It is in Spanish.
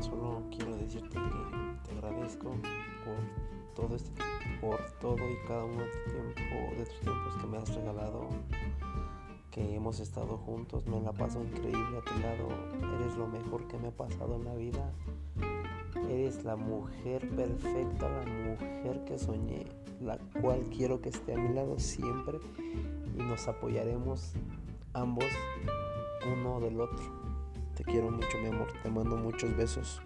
Solo quiero decirte que te agradezco por todo este por todo y cada uno de, tu tiempo, de tus tiempos que me has regalado, que hemos estado juntos, me la paso increíble a tu lado, eres lo mejor que me ha pasado en la vida, eres la mujer perfecta, la mujer que soñé, la cual quiero que esté a mi lado siempre y nos apoyaremos ambos uno del otro. Te quiero mucho, mi amor. Te mando muchos besos.